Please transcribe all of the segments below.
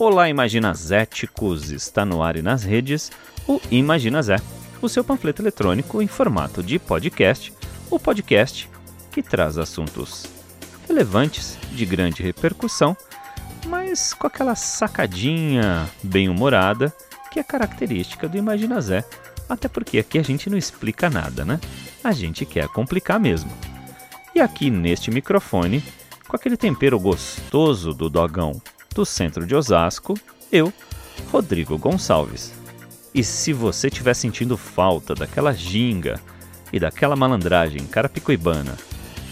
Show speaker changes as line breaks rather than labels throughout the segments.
Olá, imaginazéticos! Está no ar e nas redes o Imagina Zé, o seu panfleto eletrônico em formato de podcast, o podcast que traz assuntos relevantes, de grande repercussão, mas com aquela sacadinha bem-humorada que é característica do Imagina Zé, até porque aqui a gente não explica nada, né? A gente quer complicar mesmo. E aqui neste microfone, com aquele tempero gostoso do dogão do centro de Osasco, eu, Rodrigo Gonçalves. E se você estiver sentindo falta daquela ginga e daquela malandragem carapicuibana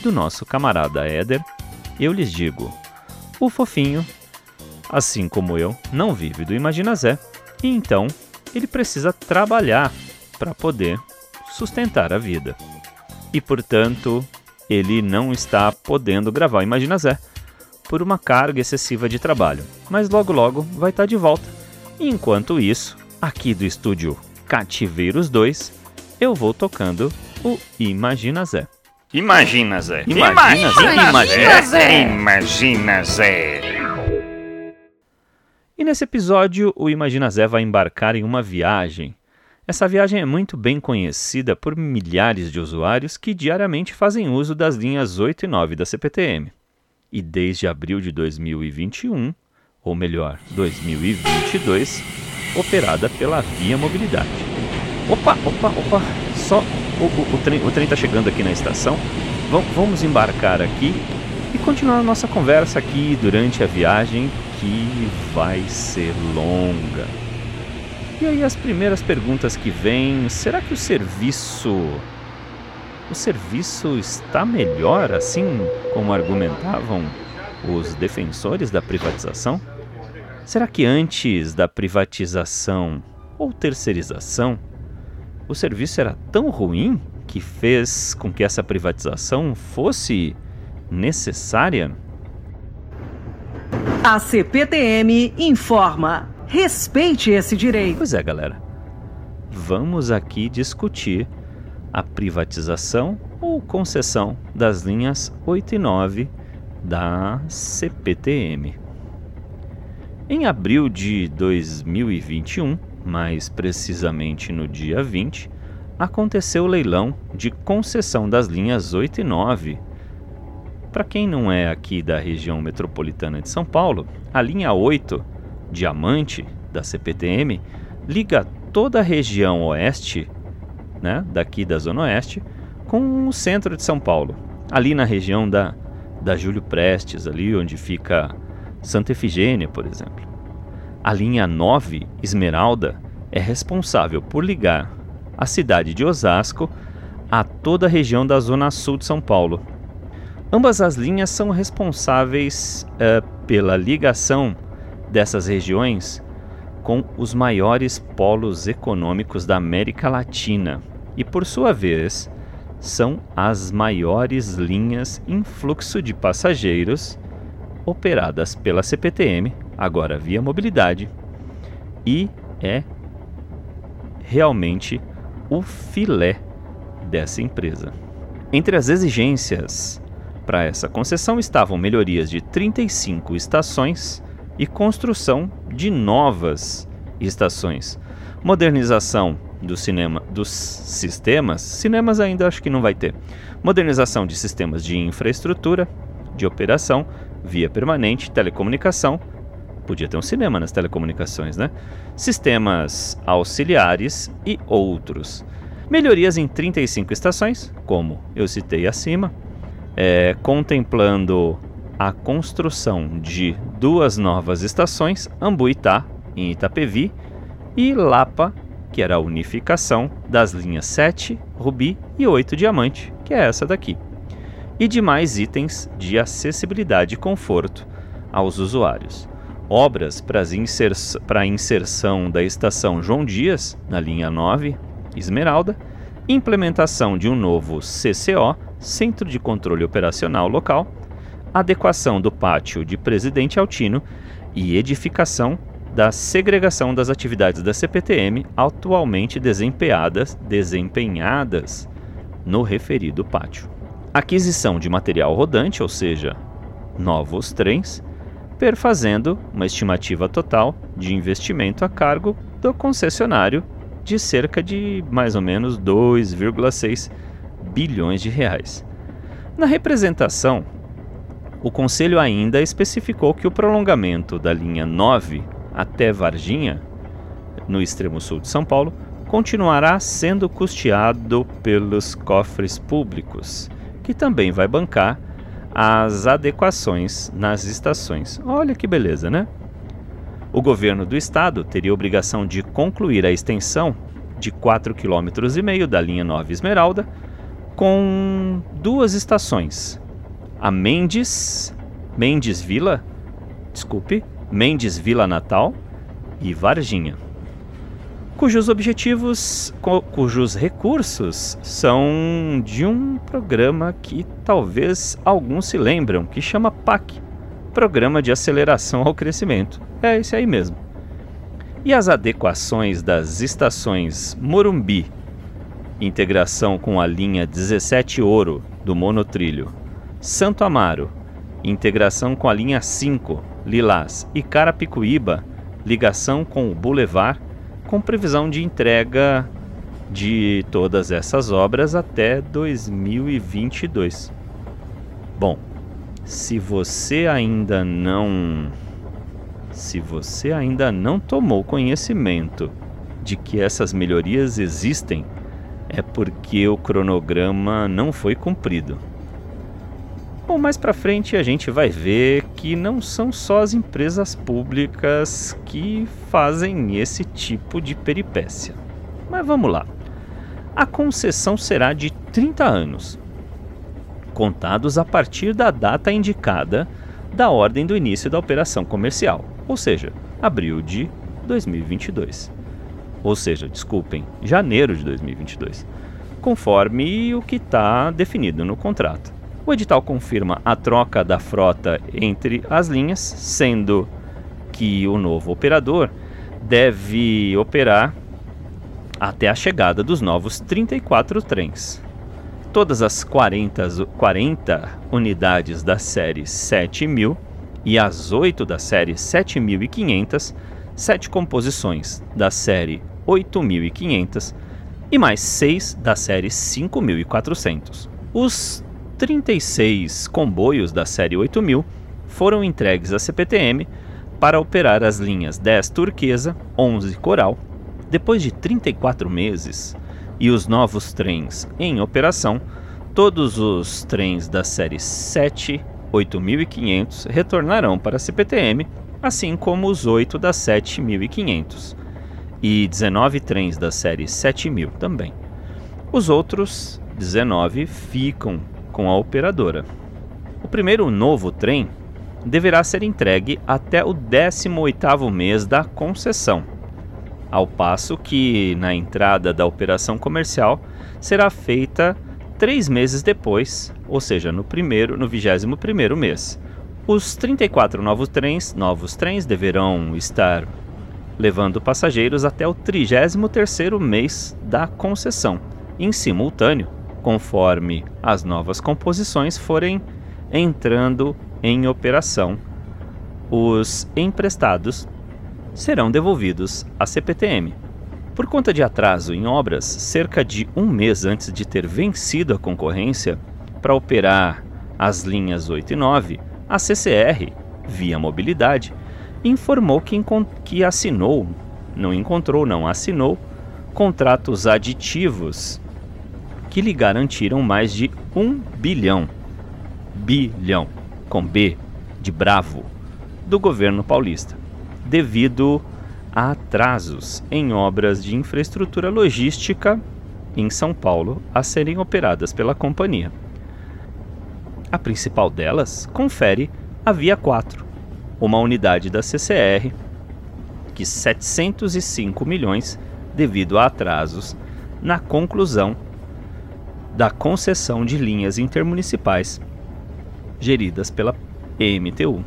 do nosso camarada Éder, eu lhes digo: o fofinho, assim como eu, não vive do Imagina Zé, e então ele precisa trabalhar para poder sustentar a vida. E portanto, ele não está podendo gravar Imagina Zé por uma carga excessiva de trabalho, mas logo logo vai estar de volta. E enquanto isso, aqui do estúdio Cativeiros 2, eu vou tocando o Imagina Zé.
Imagina, Zé.
Imagina, Zé.
Imagina, Zé. Imagina, Zé.
E nesse episódio, o Imagina Zé vai embarcar em uma viagem essa viagem é muito bem conhecida por milhares de usuários que diariamente fazem uso das linhas 8 e 9 da CPTM. E desde abril de 2021, ou melhor, 2022, operada pela Via Mobilidade. Opa, opa, opa, só o, o, o trem, o está chegando aqui na estação. V vamos embarcar aqui e continuar a nossa conversa aqui durante a viagem que vai ser longa. E aí as primeiras perguntas que vêm, será que o serviço o serviço está melhor assim como argumentavam os defensores da privatização? Será que antes da privatização ou terceirização, o serviço era tão ruim que fez com que essa privatização fosse necessária?
A CPTM informa. Respeite esse direito.
Pois é, galera. Vamos aqui discutir a privatização ou concessão das linhas 8 e 9 da CPTM. Em abril de 2021, mais precisamente no dia 20, aconteceu o leilão de concessão das linhas 8 e 9. Para quem não é aqui da região metropolitana de São Paulo, a linha 8 Diamante da CPTM liga toda a região oeste, né, daqui da Zona Oeste, com o centro de São Paulo, ali na região da, da Júlio Prestes, ali onde fica Santa Efigênia, por exemplo. A linha 9, Esmeralda, é responsável por ligar a cidade de Osasco a toda a região da Zona Sul de São Paulo. Ambas as linhas são responsáveis uh, pela ligação dessas regiões com os maiores polos econômicos da América Latina e, por sua vez, são as maiores linhas em fluxo de passageiros operadas pela CPTM, agora via mobilidade, e é realmente o filé dessa empresa. Entre as exigências para essa concessão estavam melhorias de 35 estações e construção de novas estações. Modernização do cinema, dos sistemas, cinemas ainda acho que não vai ter. Modernização de sistemas de infraestrutura, de operação, via permanente, telecomunicação. Podia ter um cinema nas telecomunicações, né? Sistemas auxiliares e outros. Melhorias em 35 estações, como eu citei acima, é, contemplando a construção de duas novas estações, Ambuitá, em Itapevi, e Lapa, que era a unificação das linhas 7, Rubi e 8 Diamante, que é essa daqui, e demais itens de acessibilidade e conforto aos usuários. Obras para a inserção da estação João Dias, na linha 9, Esmeralda, implementação de um novo CCO, Centro de Controle Operacional Local, adequação do pátio de Presidente Altino e edificação da segregação das atividades da CPTM atualmente desempenhadas, desempenhadas no referido pátio. Aquisição de material rodante, ou seja, novos trens, perfazendo uma estimativa total de investimento a cargo do concessionário de cerca de mais ou menos 2,6 bilhões de reais. Na representação, o Conselho ainda especificou que o prolongamento da linha 9 até Varginha, no extremo sul de São Paulo, continuará sendo custeado pelos cofres públicos, que também vai bancar as adequações nas estações. Olha que beleza, né? O governo do estado teria obrigação de concluir a extensão de 4,5 km da linha 9 Esmeralda com duas estações. A Mendes, Mendes Vila, desculpe, Mendes Vila Natal e Varginha cujos objetivos, cujos recursos são de um programa que talvez alguns se lembram, que chama PAC Programa de Aceleração ao Crescimento. É esse aí mesmo. E as adequações das estações Morumbi, integração com a linha 17 Ouro do monotrilho, Santo Amaro, integração com a linha 5 Lilás e Carapicuíba, ligação com o Boulevard com previsão de entrega de todas essas obras até 2022. Bom, se você ainda não se você ainda não tomou conhecimento de que essas melhorias existem, é porque o cronograma não foi cumprido. Bom, mais para frente a gente vai ver que não são só as empresas públicas que fazem esse tipo de peripécia. Mas vamos lá. A concessão será de 30 anos, contados a partir da data indicada da ordem do início da operação comercial, ou seja, abril de 2022. Ou seja, desculpem, janeiro de 2022, conforme o que está definido no contrato. O edital confirma a troca da frota entre as linhas, sendo que o novo operador deve operar até a chegada dos novos 34 trens. Todas as 40, 40 unidades da série 7000 e as 8 da série 7500, 7 composições da série 8500 e mais 6 da série 5400. Os 36 comboios da série 8000 foram entregues à CPTM para operar as linhas 10 Turquesa, 11 Coral. Depois de 34 meses e os novos trens em operação, todos os trens da série 7 8500 retornarão para a CPTM, assim como os 8 da 7500 e 19 trens da série 7000 também. Os outros 19 ficam com a operadora. O primeiro novo trem deverá ser entregue até o 18º mês da concessão, ao passo que na entrada da operação comercial será feita três meses depois, ou seja, no primeiro, no 21º mês. Os 34 novos trens, novos trens deverão estar levando passageiros até o 33º mês da concessão. Em simultâneo, conforme as novas composições forem entrando em operação. Os emprestados serão devolvidos à CPTM. Por conta de atraso em obras, cerca de um mês antes de ter vencido a concorrência para operar as linhas 8 e 9, a CCR, via mobilidade, informou que, que assinou, não encontrou, não assinou, contratos aditivos que lhe garantiram mais de um bilhão, bilhão, com B, de bravo, do governo paulista, devido a atrasos em obras de infraestrutura logística em São Paulo a serem operadas pela companhia. A principal delas confere a Via 4, uma unidade da CCR que 705 milhões devido a atrasos na conclusão da concessão de linhas intermunicipais geridas pela EMTU.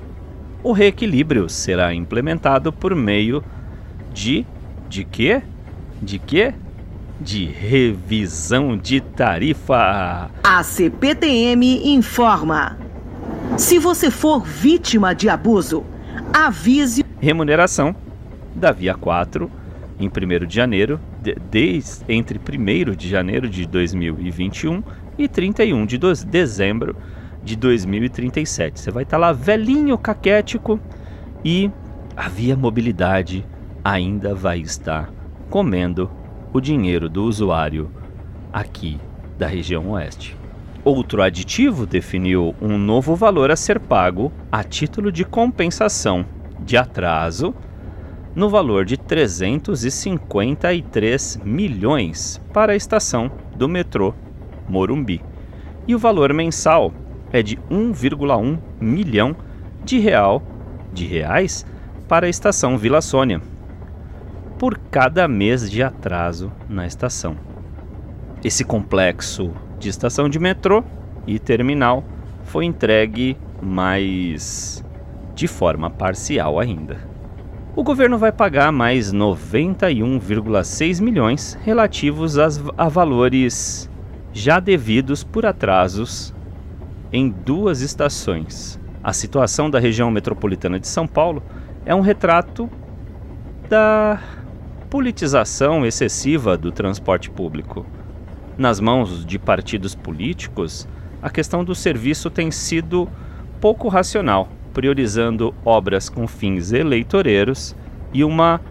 O reequilíbrio será implementado por meio de de quê? De quê? De revisão de tarifa.
A CPTM informa. Se você for vítima de abuso, Avise.
Remuneração da Via 4 em 1 de janeiro, de, desde, entre 1 de janeiro de 2021 e 31 de do, dezembro de 2037. Você vai estar lá velhinho, caquético e a Via Mobilidade ainda vai estar comendo o dinheiro do usuário aqui da região oeste. Outro aditivo definiu um novo valor a ser pago a título de compensação de atraso no valor de 353 milhões para a estação do metrô Morumbi. E o valor mensal é de 1,1 milhão de real de reais para a estação Vila Sônia por cada mês de atraso na estação. Esse complexo de estação de metrô e terminal foi entregue, mas de forma parcial ainda. O governo vai pagar mais 91,6 milhões relativos às, a valores já devidos por atrasos em duas estações. A situação da região metropolitana de São Paulo é um retrato da politização excessiva do transporte público nas mãos de partidos políticos, a questão do serviço tem sido pouco racional, priorizando obras com fins eleitoreiros e uma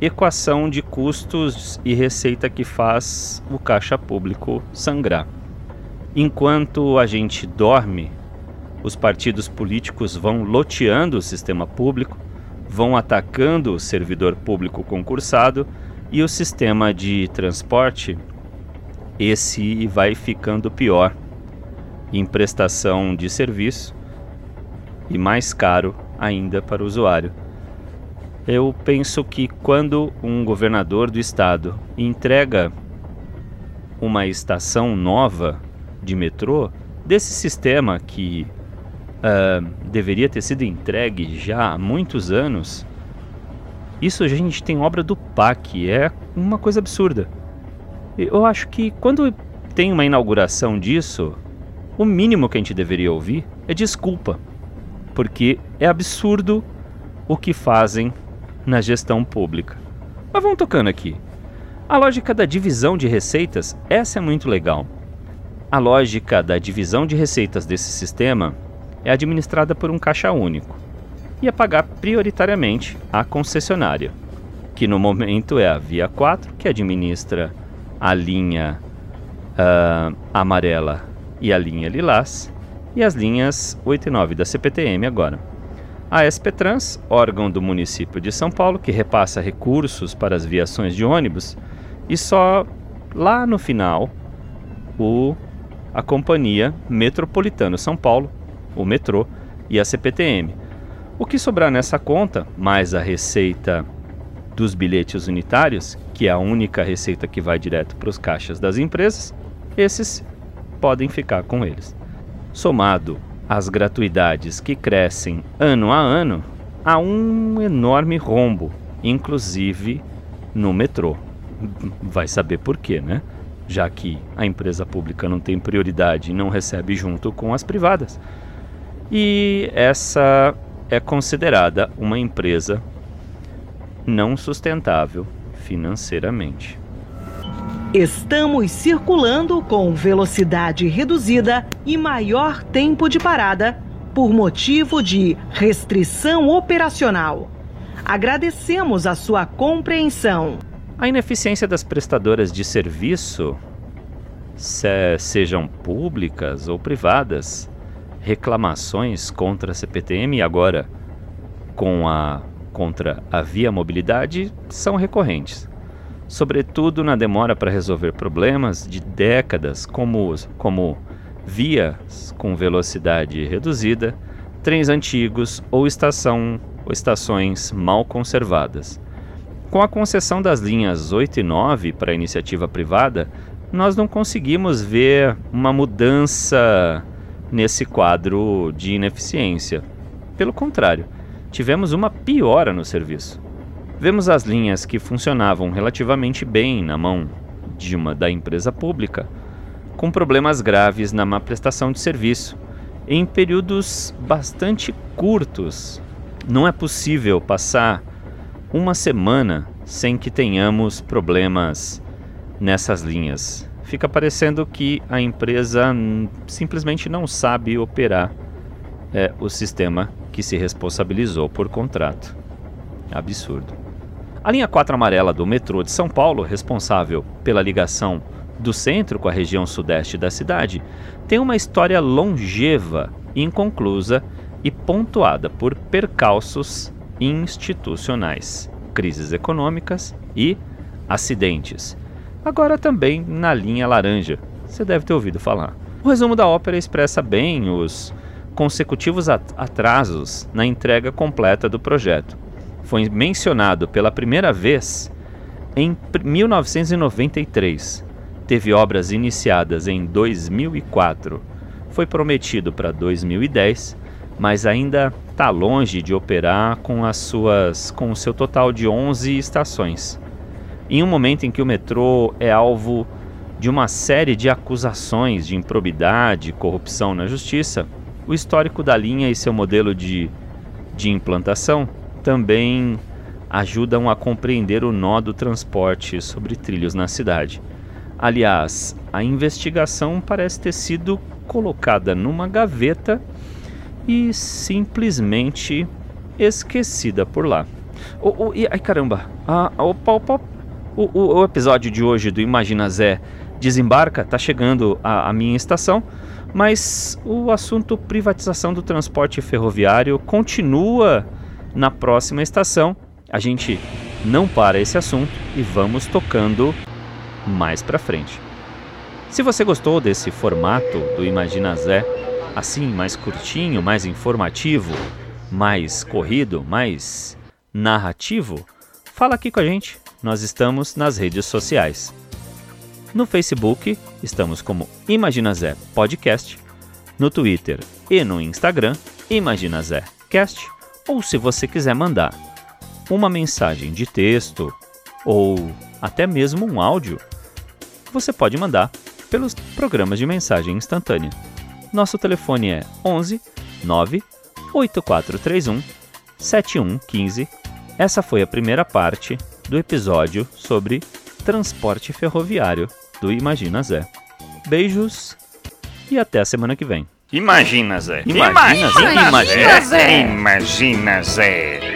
equação de custos e receita que faz o caixa público sangrar. Enquanto a gente dorme, os partidos políticos vão loteando o sistema público, vão atacando o servidor público concursado e o sistema de transporte esse vai ficando pior em prestação de serviço e mais caro ainda para o usuário. Eu penso que quando um governador do estado entrega uma estação nova de metrô, desse sistema que uh, deveria ter sido entregue já há muitos anos, isso a gente tem obra do PAC, é uma coisa absurda. Eu acho que quando tem uma inauguração disso, o mínimo que a gente deveria ouvir é desculpa, porque é absurdo o que fazem na gestão pública. Mas vamos tocando aqui. A lógica da divisão de receitas, essa é muito legal. A lógica da divisão de receitas desse sistema é administrada por um caixa único e é pagar prioritariamente a concessionária, que no momento é a Via 4, que administra a linha uh, amarela e a linha lilás, e as linhas 8 e 9 da CPTM agora. A SPTrans, órgão do município de São Paulo, que repassa recursos para as viações de ônibus, e só lá no final o, a Companhia Metropolitano São Paulo, o metrô, e a CPTM. O que sobrar nessa conta, mais a receita dos bilhetes unitários, que é a única receita que vai direto para os caixas das empresas, esses podem ficar com eles. Somado às gratuidades que crescem ano a ano, há um enorme rombo, inclusive no metrô. Vai saber por quê, né? Já que a empresa pública não tem prioridade e não recebe junto com as privadas. E essa é considerada uma empresa não sustentável financeiramente.
Estamos circulando com velocidade reduzida e maior tempo de parada por motivo de restrição operacional. Agradecemos a sua compreensão.
A ineficiência das prestadoras de serviço, se sejam públicas ou privadas, reclamações contra a CPTM e agora com a contra a via mobilidade são recorrentes, sobretudo na demora para resolver problemas de décadas, como, como vias com velocidade reduzida, trens antigos ou, estação, ou estações mal conservadas. Com a concessão das linhas 8 e 9 para iniciativa privada, nós não conseguimos ver uma mudança nesse quadro de ineficiência. Pelo contrário, tivemos uma piora no serviço. Vemos as linhas que funcionavam relativamente bem na mão de uma da empresa pública, com problemas graves na má prestação de serviço, em períodos bastante curtos Não é possível passar uma semana sem que tenhamos problemas nessas linhas. Fica parecendo que a empresa simplesmente não sabe operar é, o sistema que se responsabilizou por contrato. Absurdo. A linha 4 amarela do metrô de São Paulo, responsável pela ligação do centro com a região sudeste da cidade, tem uma história longeva, inconclusa e pontuada por percalços institucionais, crises econômicas e acidentes. Agora também na linha laranja, você deve ter ouvido falar. O resumo da ópera expressa bem os consecutivos atrasos na entrega completa do projeto. Foi mencionado pela primeira vez em 1993. Teve obras iniciadas em 2004. Foi prometido para 2010, mas ainda está longe de operar com as suas com o seu total de 11 estações. Em um momento em que o metrô é alvo de uma série de acusações de improbidade corrupção na justiça, o histórico da linha e seu modelo de, de implantação também ajudam a compreender o nó do transporte sobre trilhos na cidade. Aliás, a investigação parece ter sido colocada numa gaveta e simplesmente esquecida por lá. Oh, oh, e, ai caramba, ah, opa, opa. O, o, o, episódio de hoje do Imagina Zé desembarca, tá chegando a, a minha estação mas o assunto privatização do transporte ferroviário continua na próxima estação. A gente não para esse assunto e vamos tocando mais para frente. Se você gostou desse formato do Imagina Zé, assim mais curtinho, mais informativo, mais corrido, mais narrativo, fala aqui com a gente. Nós estamos nas redes sociais. No Facebook, estamos como Imagina Zé Podcast. No Twitter e no Instagram, Imagina Zé Cast. Ou se você quiser mandar uma mensagem de texto ou até mesmo um áudio, você pode mandar pelos programas de mensagem instantânea. Nosso telefone é 11 9 8431 7115. Essa foi a primeira parte do episódio sobre transporte ferroviário do Imagina Zé. Beijos e até a semana que vem.
Imagina, Zé.
Imagina, Zé.
Imagina, Zé. Imagina, Zé.